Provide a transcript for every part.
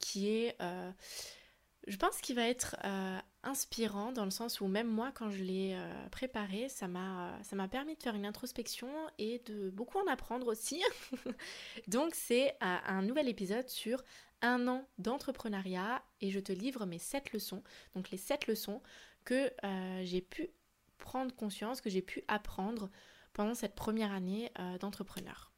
qui est, euh, je pense qu'il va être euh, inspirant dans le sens où même moi quand je l'ai euh, préparé, ça m'a ça m'a permis de faire une introspection et de beaucoup en apprendre aussi. Donc c'est un nouvel épisode sur un an d'entrepreneuriat et je te livre mes 7 leçons. Donc les 7 leçons que j'ai pu prendre conscience, que j'ai pu apprendre pendant cette première année d'entrepreneur.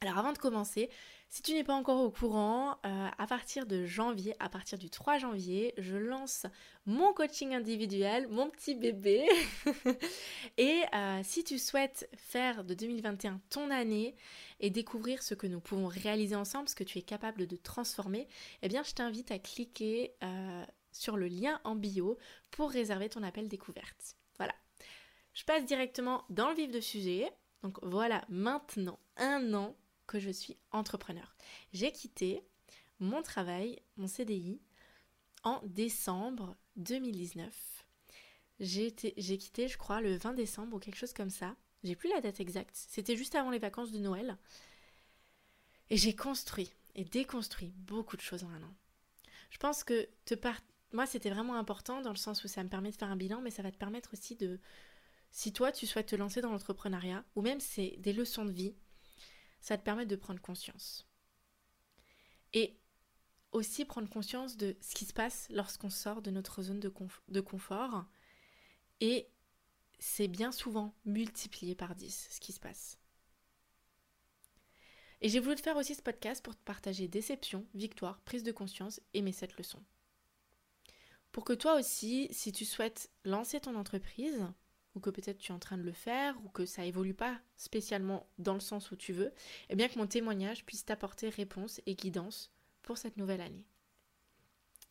Alors avant de commencer, si tu n'es pas encore au courant, euh, à partir de janvier, à partir du 3 janvier, je lance mon coaching individuel, mon petit bébé. et euh, si tu souhaites faire de 2021 ton année et découvrir ce que nous pouvons réaliser ensemble, ce que tu es capable de transformer, eh bien je t'invite à cliquer sur le lien en bio pour réserver ton appel découverte. Voilà. Je passe directement dans le vif de sujet. Donc voilà, maintenant un an que je suis entrepreneur. J'ai quitté mon travail, mon CDI, en décembre 2019. J'ai quitté, je crois, le 20 décembre ou quelque chose comme ça. J'ai plus la date exacte. C'était juste avant les vacances de Noël. Et j'ai construit et déconstruit beaucoup de choses en un an. Je pense que te moi, c'était vraiment important dans le sens où ça me permet de faire un bilan, mais ça va te permettre aussi de, si toi, tu souhaites te lancer dans l'entrepreneuriat, ou même c'est des leçons de vie, ça te permet de prendre conscience. Et aussi prendre conscience de ce qui se passe lorsqu'on sort de notre zone de, confort. Et c'est bien souvent multiplié par 10 ce qui se passe. Et j'ai voulu te faire aussi ce podcast pour te partager déception, victoire, prise de conscience et mes 7 leçons. Pour que toi aussi, si tu souhaites lancer ton entreprise, ou que peut-être tu es en train de le faire, ou que ça évolue pas spécialement dans le sens où tu veux, et eh bien que mon témoignage puisse t'apporter réponse et guidance pour cette nouvelle année.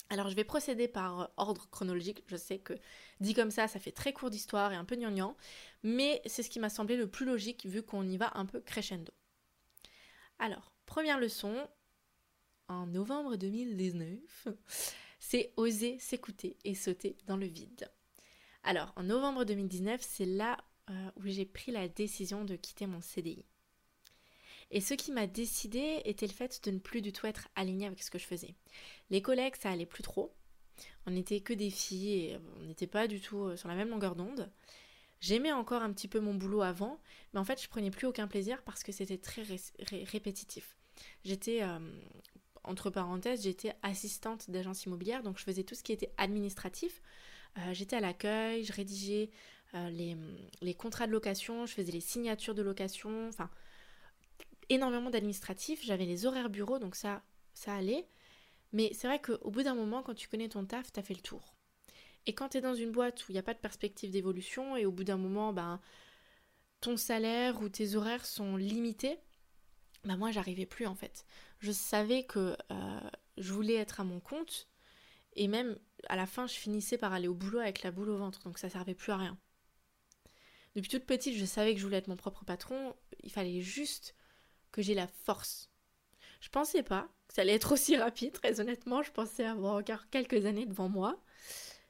Alors je vais procéder par ordre chronologique, je sais que dit comme ça, ça fait très court d'histoire et un peu gnangnan, mais c'est ce qui m'a semblé le plus logique vu qu'on y va un peu crescendo. Alors, première leçon, en novembre 2019, c'est oser s'écouter et sauter dans le vide. Alors, en novembre 2019, c'est là euh, où j'ai pris la décision de quitter mon CDI. Et ce qui m'a décidé était le fait de ne plus du tout être alignée avec ce que je faisais. Les collègues, ça allait plus trop. On n'était que des filles et on n'était pas du tout euh, sur la même longueur d'onde. J'aimais encore un petit peu mon boulot avant, mais en fait, je prenais plus aucun plaisir parce que c'était très répétitif. J'étais, euh, entre parenthèses, j'étais assistante d'agence immobilière, donc je faisais tout ce qui était administratif. Euh, j'étais à l'accueil, je rédigeais euh, les, contrats de location, je faisais les signatures de location, enfin énormément d'administratifs. J'avais les horaires bureaux, donc ça, ça allait. Mais c'est vrai qu'au bout d'un moment, quand tu connais ton taf, t'as fait le tour. Et quand tu es dans une boîte où il n'y a pas de perspective d'évolution, et au bout d'un moment, ben, ton salaire ou tes horaires sont limités, ben moi, j'arrivais plus en fait. Je savais que euh, je voulais être à mon compte, et même à la fin, je finissais par aller au boulot avec la boule au ventre, donc ça servait plus à rien. Depuis toute petite, je savais que je voulais être mon propre patron, il fallait juste que j'ai la force. Je pensais pas que ça allait être aussi rapide, très honnêtement, je pensais avoir encore quelques années devant moi.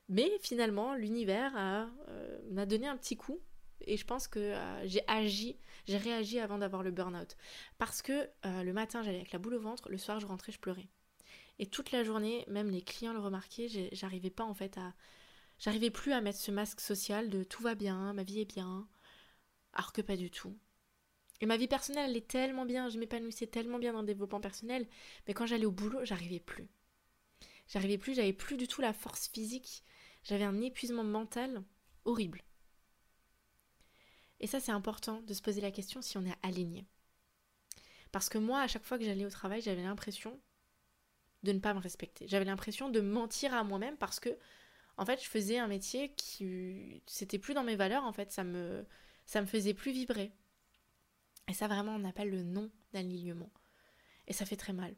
Mais finalement, l'univers euh, m'a donné un petit coup et je pense que euh, j'ai agi, j'ai réagi avant d'avoir le burn-out. Parce que euh, le matin, j'allais avec la boule au ventre, le soir, je rentrais, je pleurais. Et toute la journée, même les clients le remarquaient, j'arrivais pas en fait à. J'arrivais plus à mettre ce masque social de tout va bien, ma vie est bien, alors que pas du tout. Et ma vie personnelle, elle est tellement bien, je m'épanouissais tellement bien dans le développement personnel, mais quand j'allais au boulot, j'arrivais plus. J'arrivais plus, j'avais plus du tout la force physique, j'avais un épuisement mental horrible. Et ça, c'est important de se poser la question si on est aligné. Parce que moi, à chaque fois que j'allais au travail, j'avais l'impression de ne pas me respecter. J'avais l'impression de mentir à moi-même parce que, en fait, je faisais un métier qui. C'était plus dans mes valeurs, en fait, ça me, ça me faisait plus vibrer. Et ça, vraiment, on appelle le non d'alignement. Et ça fait très mal.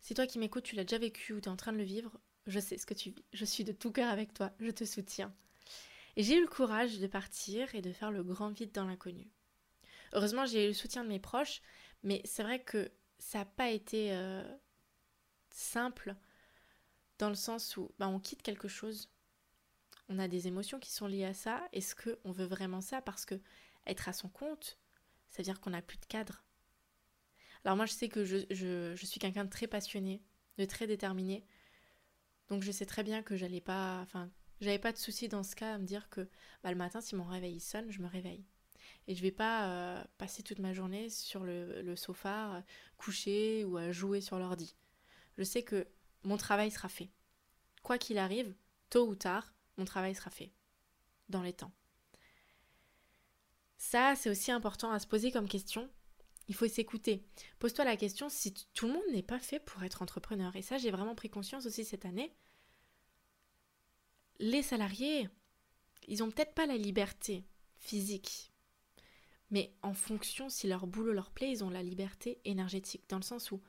Si toi qui m'écoutes, tu l'as déjà vécu ou tu es en train de le vivre, je sais ce que tu vis. Je suis de tout cœur avec toi, je te soutiens. Et j'ai eu le courage de partir et de faire le grand vide dans l'inconnu. Heureusement, j'ai eu le soutien de mes proches, mais c'est vrai que ça n'a pas été euh, simple dans le sens où bah, on quitte quelque chose, on a des émotions qui sont liées à ça. Est-ce qu'on veut vraiment ça? Parce que être à son compte, ça veut dire qu'on n'a plus de cadre. Alors moi, je sais que je, je suis quelqu'un de très passionné, de très déterminé. Donc je sais très bien que j'allais pas, enfin, j'avais pas de souci dans ce cas à me dire que bah, le matin, si mon réveil sonne, je me réveille. Et je vais pas euh, passer toute ma journée sur le, le sofa, couché ou à jouer sur l'ordi. Je sais que mon travail sera fait. Quoi qu'il arrive, tôt ou tard, mon travail sera fait. Dans les temps. Ça, c'est aussi important à se poser comme question. Il faut s'écouter. Pose-toi la question si tout le monde n'est pas fait pour être entrepreneur. Et ça, j'ai vraiment pris conscience aussi cette année les salariés, ils ont peut-être pas la liberté physique, mais en fonction si leur boulot leur plaît, ils ont la liberté énergétique. Dans le sens où,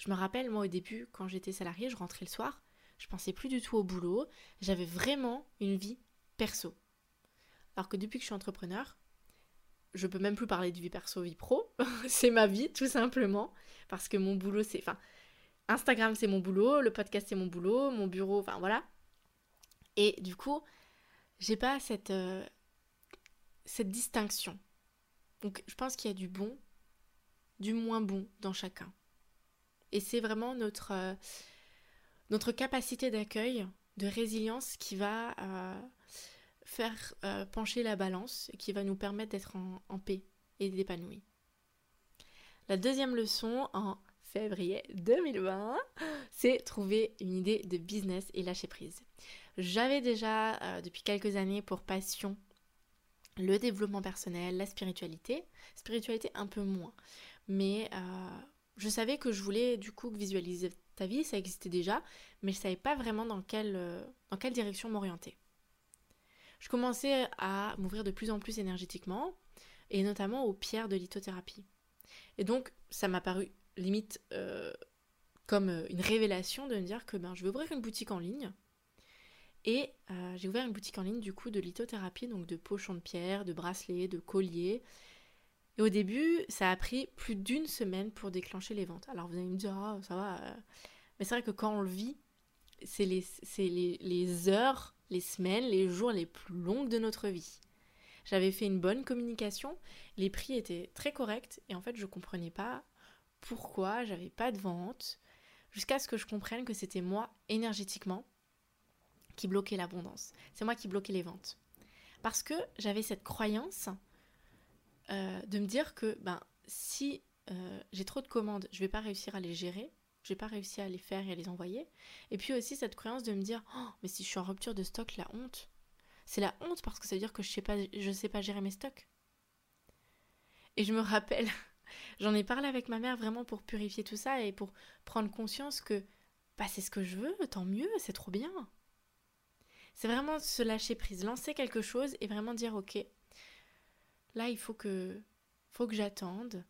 je me rappelle, moi au début, quand j'étais salarié, je rentrais le soir, je pensais plus du tout au boulot, j'avais vraiment une vie perso. Alors que depuis que je suis entrepreneur, je peux même plus parler de vie perso, vie pro, c'est ma vie tout simplement, parce que mon boulot c'est, enfin, Instagram c'est mon boulot, le podcast c'est mon boulot, mon bureau, enfin voilà, et du coup, j'ai pas cette, euh, cette distinction. Donc je pense qu'il y a du bon, du moins bon dans chacun. Et c'est vraiment notre, euh, notre capacité d'accueil, de résilience qui va euh, faire pencher la balance qui va nous permettre d'être en, paix et d'épanouir. La deuxième leçon en février 2020, c'est trouver une idée de business et lâcher prise. J'avais déjà euh, depuis quelques années pour passion le développement personnel, la spiritualité. Spiritualité un peu moins. Mais euh, je savais que je voulais du coup visualiser ta vie, ça existait déjà, mais je savais pas vraiment dans quelle, euh, dans quelle direction m'orienter. Je commençais à m'ouvrir de plus en plus énergétiquement, et notamment aux pierres de lithothérapie. Et donc, ça m'a paru limite comme une révélation de me dire que ben, je vais ouvrir une boutique en ligne et euh, j'ai ouvert une boutique en ligne du coup de lithothérapie, donc de pochons de pierre, de bracelets, de colliers. Et au début, ça a pris plus d'une semaine pour déclencher les ventes. Alors vous allez me dire, ah, ça va. Euh. Mais c'est vrai que quand on le vit, c'est les, heures, les semaines, les jours les plus longues de notre vie. J'avais fait une bonne communication, les prix étaient très corrects et en fait je comprenais pas pourquoi j'avais pas de vente jusqu'à ce que je comprenne que c'était moi énergétiquement qui bloquait l'abondance. C'est moi qui bloquais les ventes. Parce que j'avais cette croyance euh, de me dire que ben, si euh, j'ai trop de commandes, je vais pas réussir à les gérer, je vais pas réussir à les faire et à les envoyer. Et puis aussi cette croyance de me dire oh, mais si je suis en rupture de stock, la honte. C'est la honte parce que ça veut dire que je sais pas, je sais pas gérer mes stocks. Et je me rappelle, j'en ai parlé avec ma mère vraiment pour purifier tout ça et pour prendre conscience que bah, c'est ce que je veux, tant mieux, c'est trop bien. C'est vraiment se lâcher prise, lancer quelque chose et vraiment dire ok, là il faut que, faut que j'attende.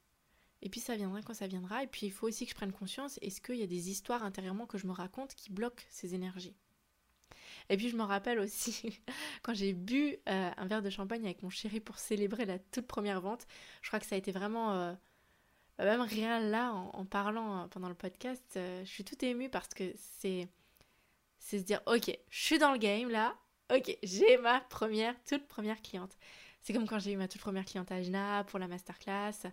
Et puis ça viendra quand ça viendra. Et puis il faut aussi que je prenne conscience, est-ce qu'il y a des histoires intérieurement que je me raconte qui bloquent ces énergies? Et puis je me rappelle aussi, quand j'ai bu euh, un verre de champagne avec mon chéri pour célébrer la toute première vente, je crois que ça a été vraiment... Euh, même rien là, en, parlant euh, pendant le podcast, je suis tout émue parce que c'est c'est se dire, ok, je suis dans le game là, ok, j'ai ma première, toute première cliente. C'est comme quand j'ai eu ma toute première cliente à pour la masterclass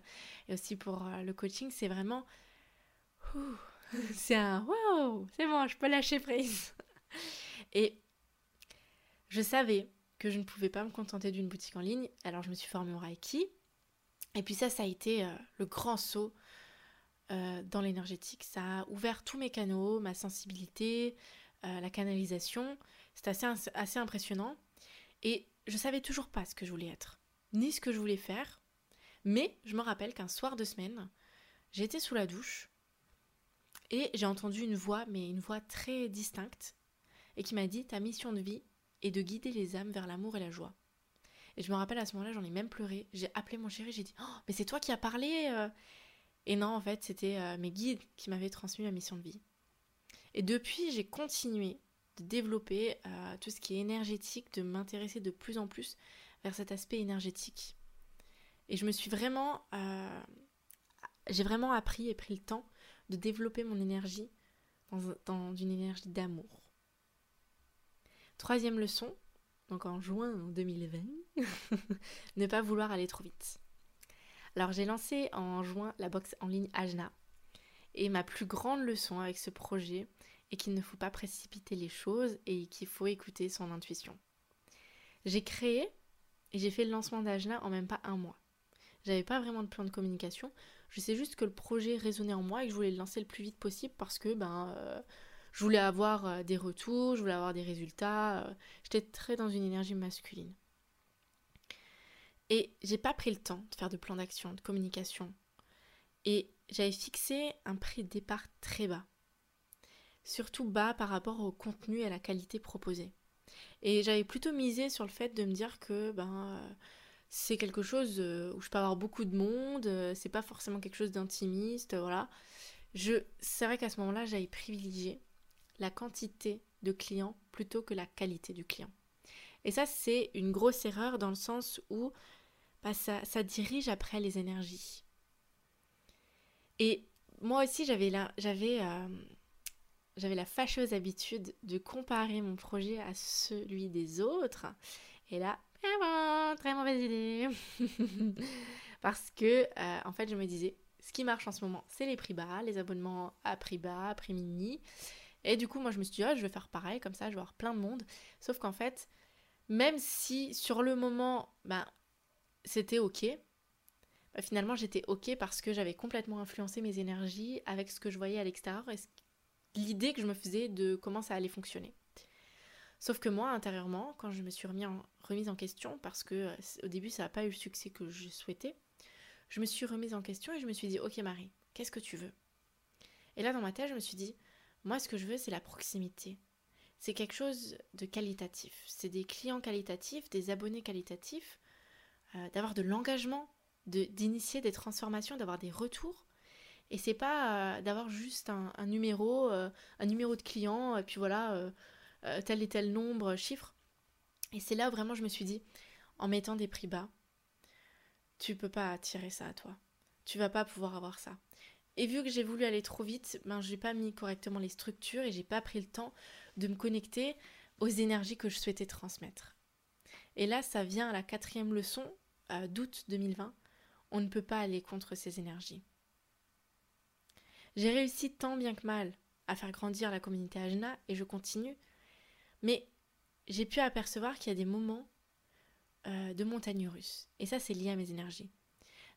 et aussi pour euh, le coaching, c'est vraiment, c'est un wow, c'est bon, je peux lâcher prise. Et je savais que je ne pouvais pas me contenter d'une boutique en ligne, alors je me suis formée au Reiki. Et puis ça, ça a été euh, le grand saut euh, dans l'énergétique. Ça a ouvert tous mes canaux, ma sensibilité, la canalisation. C'était assez, assez impressionnant. Et je savais toujours pas ce que je voulais être, ni ce que je voulais faire. Mais je me rappelle qu'un soir de semaine, j'étais sous la douche et j'ai entendu une voix, mais une voix très distincte, et qui m'a dit Ta mission de vie est de guider les âmes vers l'amour et la joie. Et je me rappelle à ce moment-là, j'en ai même pleuré. J'ai appelé mon chéri, j'ai dit Oh, mais c'est toi qui as parlé euh. Et non, en fait, c'était euh, mes guides qui m'avaient transmis ma mission de vie. Et depuis, j'ai continué de développer euh, tout ce qui est énergétique, de m'intéresser de plus en plus vers cet aspect énergétique. Et je me suis vraiment... Euh, j'ai vraiment appris et pris le temps de développer mon énergie dans, dans une énergie d'amour. Troisième leçon, donc en juin 2020, ne pas vouloir aller trop vite. Alors j'ai lancé en juin la boxe en ligne Ajna. Et ma plus grande leçon avec ce projet est qu'il ne faut pas précipiter les choses et qu'il faut écouter son intuition. J'ai créé et j'ai fait le lancement d'Ajna en même pas un mois. J'avais pas vraiment de plan de communication. Je sais juste que le projet résonnait en moi et que je voulais le lancer le plus vite possible parce que ben euh, je voulais avoir euh, des retours, je voulais avoir des résultats. Euh, j'étais très dans une énergie masculine. Et j'ai pas pris le temps de faire de plan d'action, de communication. Et j'avais fixé un prix de départ très bas. Surtout bas par rapport au contenu et à la qualité proposée. Et j'avais plutôt misé sur le fait de me dire que ben c'est quelque chose euh, où je peux avoir beaucoup de monde, euh, c'est pas forcément quelque chose d'intimiste, voilà. Je, c'est vrai qu'à ce moment-là, j'avais privilégié la quantité de clients plutôt que la qualité du client. Et ça, c'est une grosse erreur dans le sens où bah, ça, ça, dirige après les énergies. Et moi aussi, j'avais la, j'avais, euh, j'avais la fâcheuse habitude de comparer mon projet à celui des autres. Et là, Vraiment, très mauvaise idée. Parce que, euh, en fait, je me disais, ce qui marche en ce moment, c'est les prix bas, les abonnements à prix bas, prix mini. Et du coup, moi, je me suis dit, oh, je vais faire pareil, comme ça, je vais avoir plein de monde. Sauf qu'en fait, même si sur le moment, ben, c'était ok, ben, finalement, j'étais ok parce que j'avais complètement influencé mes énergies avec ce que je voyais à l'extérieur l'idée que je me faisais de comment ça allait fonctionner. Sauf que moi, intérieurement, quand je me suis remise en question, parce que euh, au début, ça n'a pas eu le succès que je souhaitais, je me suis remise en question et je me suis dit, ok Marie, qu'est-ce que tu veux? Et là, dans ma tête, je me suis dit, moi, ce que je veux, c'est la proximité. C'est quelque chose de qualitatif. C'est des clients qualitatifs, des abonnés qualitatifs, euh, d'avoir de l'engagement, d'initier des transformations, d'avoir des retours. Et c'est pas euh, d'avoir juste un, numéro, un numéro de client, et puis voilà, euh, tel et tel nombre, chiffre. Et c'est là où vraiment je me suis dit, en mettant des prix bas, tu peux pas attirer ça à toi. Tu vas pas pouvoir avoir ça. Et vu que j'ai voulu aller trop vite, ben j'ai pas mis correctement les structures et j'ai pas pris le temps de me connecter aux énergies que je souhaitais transmettre. Et là, ça vient à la quatrième leçon euh, d'août 2020. On ne peut pas aller contre ces énergies. J'ai réussi tant bien que mal à faire grandir la communauté Ajna et je continue mais j'ai pu apercevoir qu'il y a des moments euh, de montagne russe. Et ça, c'est lié à mes énergies.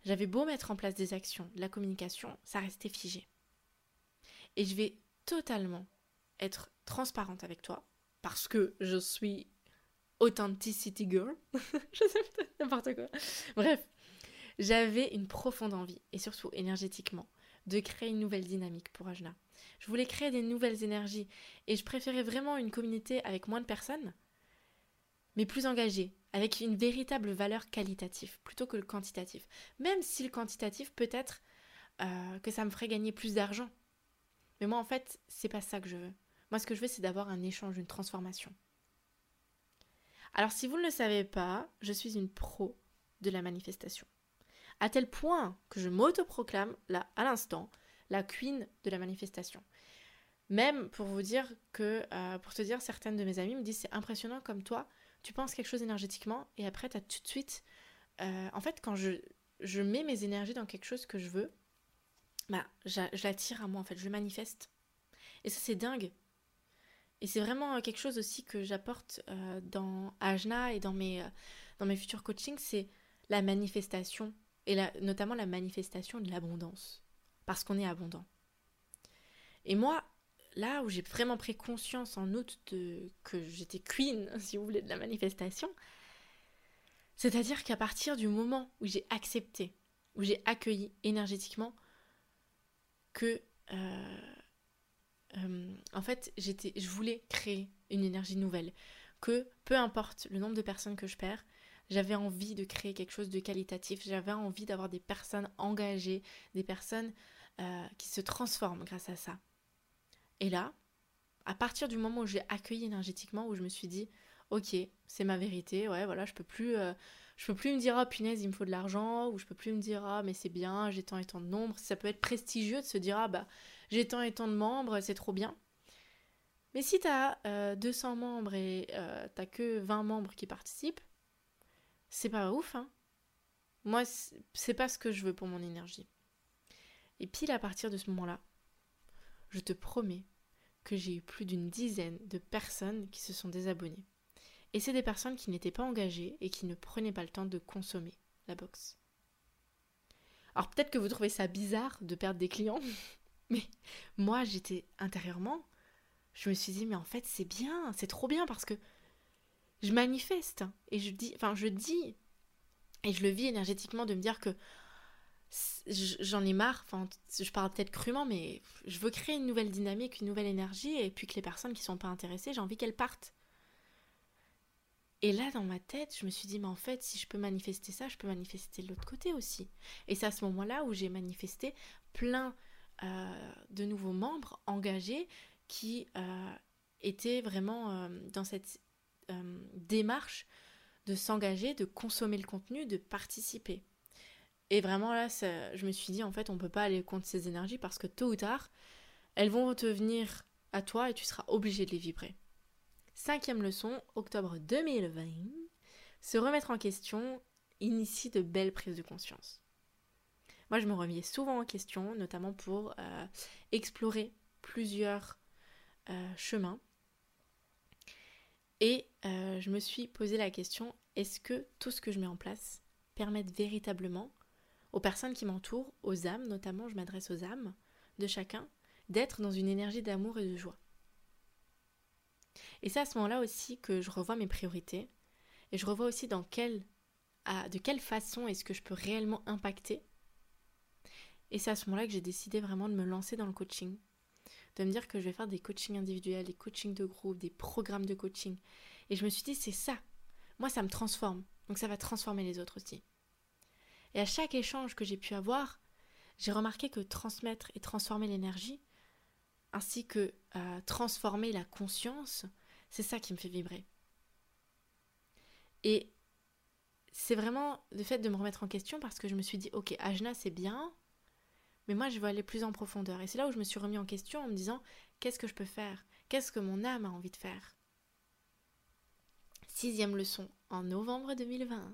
J'avais beau mettre en place des actions, de la communication, ça restait figé. Et je vais totalement être transparente avec toi, parce que je suis authenticity girl. je sais n'importe quoi. Bref, j'avais une profonde envie, et surtout énergétiquement, de créer une nouvelle dynamique pour Ajna. Je voulais créer des nouvelles énergies et je préférais vraiment une communauté avec moins de personnes, mais plus engagée, avec une véritable valeur qualitative plutôt que le quantitatif. Même si le quantitatif peut être euh, que ça me ferait gagner plus d'argent. Mais moi en fait, c'est pas ça que je veux. Moi ce que je veux c'est d'avoir un échange, une transformation. Alors si vous ne le savez pas, je suis une pro de la manifestation. À tel point que je m'autoproclame, là, à l'instant, la queen de la manifestation. Même pour vous dire que, euh, pour te dire, certaines de mes amies me disent c'est impressionnant comme toi, tu penses quelque chose énergétiquement et après tu as tout de suite. Euh, en fait, quand je, je mets mes énergies dans quelque chose que je veux, bah, je l'attire à moi en fait, je le manifeste. Et ça, c'est dingue. Et c'est vraiment quelque chose aussi que j'apporte euh, dans Ajna et dans mes, dans mes futurs coachings, c'est la manifestation, et notamment la manifestation de l'abondance parce qu'on est abondant. Et moi, là où j'ai vraiment pris conscience en août que j'étais queen, si vous voulez, de la manifestation, c'est-à-dire qu'à partir du moment où j'ai accepté, où j'ai accueilli énergétiquement que, euh, euh, en fait, j'étais, je voulais créer une énergie nouvelle, que peu importe le nombre de personnes que je perds, j'avais envie de créer quelque chose de qualitatif, j'avais envie d'avoir des personnes engagées, des personnes euh, qui se transforment grâce à ça. Et là, à partir du moment où j'ai accueilli énergétiquement, où je me suis dit, ok, c'est ma vérité, ouais, voilà, je peux plus, euh, je peux plus me dire, oh punaise, il me faut de l'argent, ou je peux plus me dire, ah, mais c'est bien, j'ai tant et tant de nombres. Ça peut être prestigieux de se dire, ah, bah, j'ai tant et tant de membres, c'est trop bien. Mais si tu as 200 membres et euh, t'as que 20 membres qui participent, c'est pas ouf, hein. Moi, c'est pas ce que je veux pour mon énergie. Et pile à partir de ce moment-là, je te promets que j'ai eu plus d'une dizaine de personnes qui se sont désabonnées. Et c'est des personnes qui n'étaient pas engagées et qui ne prenaient pas le temps de consommer la box. Alors peut-être que vous trouvez ça bizarre de perdre des clients, mais moi j'étais intérieurement, je me suis dit mais en fait c'est bien, c'est trop bien parce que je manifeste et je dis, enfin je dis et je le vis énergétiquement de me dire que j'en ai marre, enfin je parle peut-être crûment, mais je veux créer une nouvelle dynamique, une nouvelle énergie, et puis que les personnes qui sont pas intéressées, j'ai envie qu'elles partent. Et là, dans ma tête, je me suis dit, mais en fait, si je peux manifester ça, je peux manifester l'autre côté aussi. Et c'est à ce moment-là où j'ai manifesté plein euh, de nouveaux membres engagés qui euh, étaient vraiment euh, dans cette démarche de s'engager, de consommer le contenu, de participer. Et vraiment là, je me suis dit, en fait, on ne peut pas aller contre ces énergies parce que tôt ou tard, elles vont te venir à toi et tu seras obligé de les vibrer. Cinquième leçon, octobre 2020, se remettre en question initie de belles prises de conscience. Moi, je me remis souvent en question, notamment pour euh, explorer plusieurs euh, chemins. Et euh, je me suis posé la question, est-ce que tout ce que je mets en place permet véritablement aux personnes qui m'entourent, aux âmes notamment, je m'adresse aux âmes de chacun, d'être dans une énergie d'amour et de joie? Et c'est à ce moment-là aussi que je revois mes priorités et je revois aussi dans quelle, de quelle façon est-ce que je peux réellement impacter. Et c'est à ce moment-là que j'ai décidé vraiment de me lancer dans le coaching, de me dire que je vais faire des coachings individuels, des coachings de groupe, des programmes de coaching. Et je me suis dit, c'est ça. Moi, ça me transforme. Donc ça va transformer les autres aussi. Et à chaque échange que j'ai pu avoir, j'ai remarqué que transmettre et transformer l'énergie, ainsi que euh, transformer la conscience, c'est ça qui me fait vibrer. Et c'est vraiment le fait de me remettre en question parce que je me suis dit, ok, Ajna c'est bien, mais moi je veux aller plus en profondeur. Et c'est là où je me suis remis en question en me disant, qu'est-ce que je peux faire? Qu'est-ce que mon âme a envie de faire? Sixième leçon en novembre 2020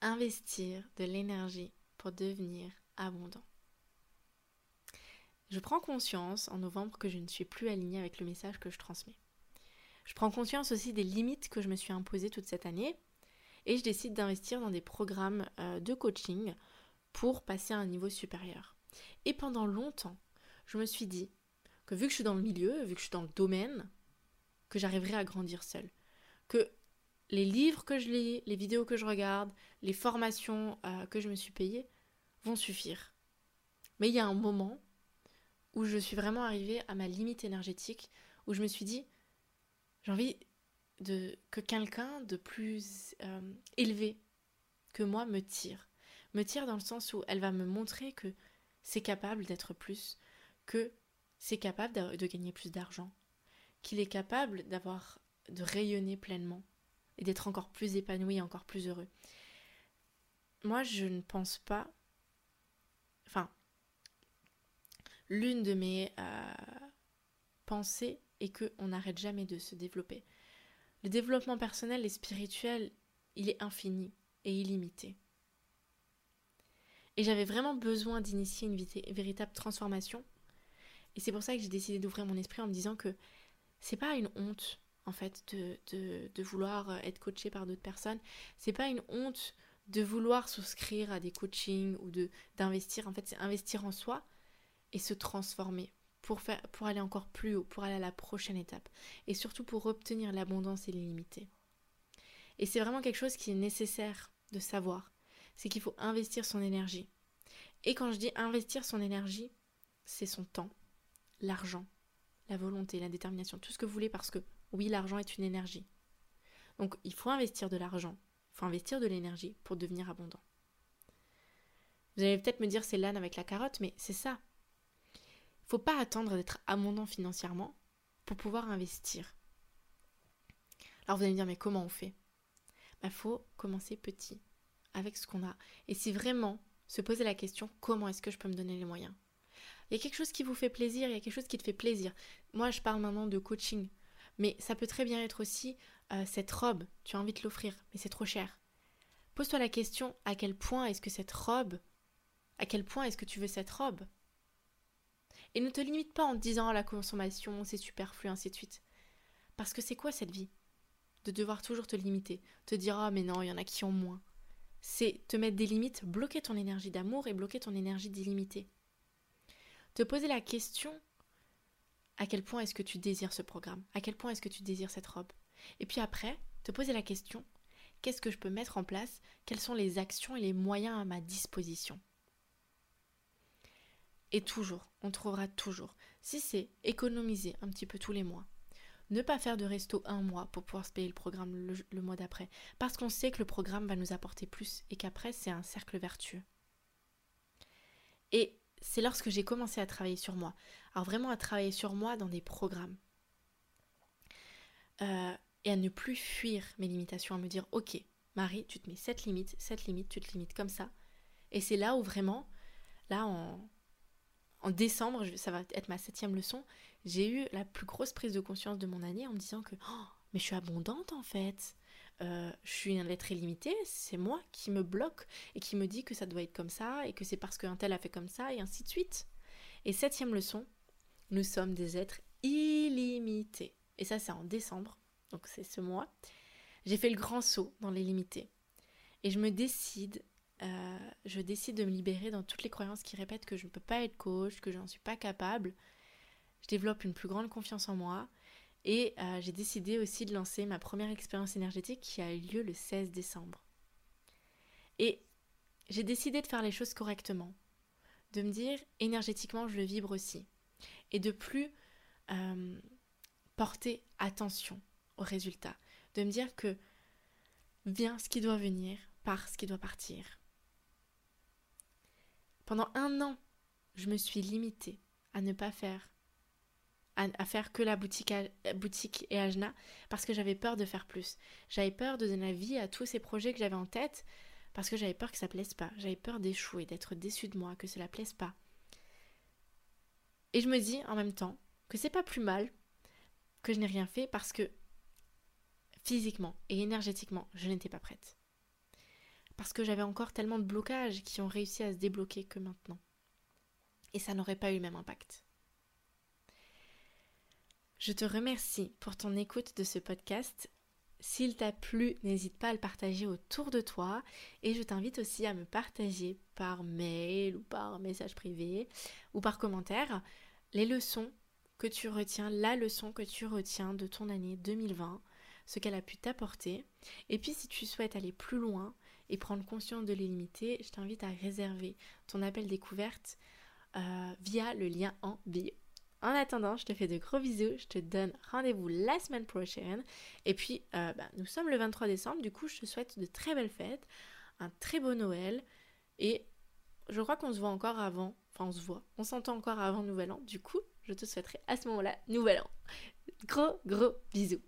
investir de l'énergie pour devenir abondant. Je prends conscience en novembre que je ne suis plus alignée avec le message que je transmets. Je prends conscience aussi des limites que je me suis imposées toute cette année et je décide d'investir dans des programmes euh, de coaching pour passer à un niveau supérieur. Et pendant longtemps, je me suis dit que vu que je suis dans le milieu, vu que je suis dans le domaine, que j'arriverais à grandir seule. Que les livres que je lis, les vidéos que je regarde, les formations euh, que je me suis payée vont suffire. Mais il y a un moment où je suis vraiment arrivée à ma limite énergétique, où je me suis dit, j'ai envie que quelqu'un de plus euh, élevé que moi me tire. Me tire dans le sens où elle va me montrer que c'est capable d'être plus, que c'est capable de gagner plus d'argent, qu'il est capable d'avoir de rayonner pleinement, et d'être encore plus épanoui, encore plus heureux. Moi, je ne pense pas. Enfin, l'une de mes euh, pensées est qu'on n'arrête jamais de se développer. Le développement personnel et spirituel, il est infini et illimité. Et j'avais vraiment besoin d'initier une véritable transformation. Et c'est pour ça que j'ai décidé d'ouvrir mon esprit en me disant que c'est pas une honte en fait, de, de, vouloir euh, être coaché par d'autres personnes. C'est pas une honte de vouloir souscrire à des coachings ou d'investir. En fait, c'est investir en soi et se transformer pour, faire, pour aller encore plus haut, pour aller à la prochaine étape. Et surtout pour obtenir l'abondance et l'illimité. Et c'est vraiment quelque chose qui est nécessaire de savoir. C'est qu'il faut investir son énergie. Et quand je dis investir son énergie, c'est son temps, l'argent, la volonté, la détermination, tout ce que vous voulez parce que oui, l'argent est une énergie. Donc il faut investir de l'argent, il faut investir de l'énergie pour devenir abondant. Vous allez peut-être me dire c'est l'âne avec la carotte, mais c'est ça. Il ne faut pas attendre d'être abondant financièrement pour pouvoir investir. Alors vous allez me dire, mais comment on fait? Il bah, faut commencer petit, avec ce qu'on a. Et si vraiment se poser la question, comment est-ce que je peux me donner les moyens? Il y a quelque chose qui vous fait plaisir, il y a quelque chose qui te fait plaisir. Moi, je parle maintenant de coaching, mais ça peut très bien être aussi euh, cette robe, tu as envie de l'offrir, mais c'est trop cher. Pose-toi la question, à quel point est-ce que cette robe, à quel point est-ce que tu veux cette robe? Et ne te limite pas en te disant la consommation, c'est superflu, ainsi de suite. Parce que c'est quoi cette vie? De devoir toujours te limiter, te dire ah mais non, il y en a qui ont moins. C'est te mettre des limites, bloquer ton énergie d'amour et bloquer ton énergie d'illimité. Te poser la question à quel point est-ce que tu désires ce programme? À quel point est-ce que tu désires cette robe? Et puis après, te poser la question qu'est-ce que je peux mettre en place? Quelles sont les actions et les moyens à ma disposition? Et toujours, on trouvera toujours. Si c'est économiser un petit peu tous les mois, ne pas faire de resto un mois pour pouvoir se payer le programme le, mois d'après, parce qu'on sait que le programme va nous apporter plus et qu'après c'est un cercle vertueux. Et c'est lorsque j'ai commencé à travailler sur moi. Alors vraiment à travailler sur moi dans des programmes. Euh, et à ne plus fuir mes limitations, à me dire, ok, Marie, tu te mets cette limite, cette limite, tu te limites comme ça. Et c'est là où vraiment, là en décembre, ça va être ma septième leçon, j'ai eu la plus grosse prise de conscience de mon année en me disant que, oh, mais je suis abondante en fait. Euh, je suis un être illimité, c'est moi qui me bloque et qui me dit que ça doit être comme ça et que c'est parce qu'un tel a fait comme ça et ainsi de suite. Et septième leçon, nous sommes des êtres illimités. Et ça c'est en décembre, donc c'est ce mois. J'ai fait le grand saut dans les limités. Et je me décide, euh, je décide de me libérer dans toutes les croyances qui répètent que je ne peux pas être coach, que je n'en suis pas capable. Je développe une plus grande confiance en moi et euh, j'ai décidé aussi de lancer ma première expérience énergétique qui a eu lieu le 16 décembre. Et j'ai décidé de faire les choses correctement, de me dire énergétiquement je le vibre aussi, et de plus euh, porter attention aux résultats, de me dire que vient ce qui doit venir, part ce qui doit partir. Pendant un an, je me suis limitée à ne pas faire à, faire que la boutique, et Ajna parce que j'avais peur de faire plus. J'avais peur de donner la vie à tous ces projets que j'avais en tête parce que j'avais peur que ça plaise pas. J'avais peur d'échouer, d'être déçue de moi, que cela plaise pas. Et je me dis en même temps que c'est pas plus mal que je n'ai rien fait parce que physiquement et énergétiquement, je n'étais pas prête. Parce que j'avais encore tellement de blocages qui ont réussi à se débloquer que maintenant. Et ça n'aurait pas eu le même impact. Je te remercie pour ton écoute de ce podcast. S'il t'a plu, n'hésite pas à le partager autour de toi et je t'invite aussi à me partager par mail ou par message privé ou par commentaire les leçons que tu retiens, la leçon que tu retiens de ton année 2020, ce qu'elle a pu t'apporter. Et puis si tu souhaites aller plus loin et prendre conscience de l'illimité, je t'invite à réserver ton appel découverte euh, via le lien en bio. En attendant, je te fais de gros bisous. Je te donne rendez-vous la semaine prochaine. Et puis, euh, bah, nous sommes le 23 décembre. Du coup, je te souhaite de très belles fêtes, un très beau Noël. Et je crois qu'on se voit encore avant. Enfin, on se voit. On s'entend encore avant Nouvel An. Du coup, je te souhaiterai à ce moment-là Nouvel An. Gros, gros bisous.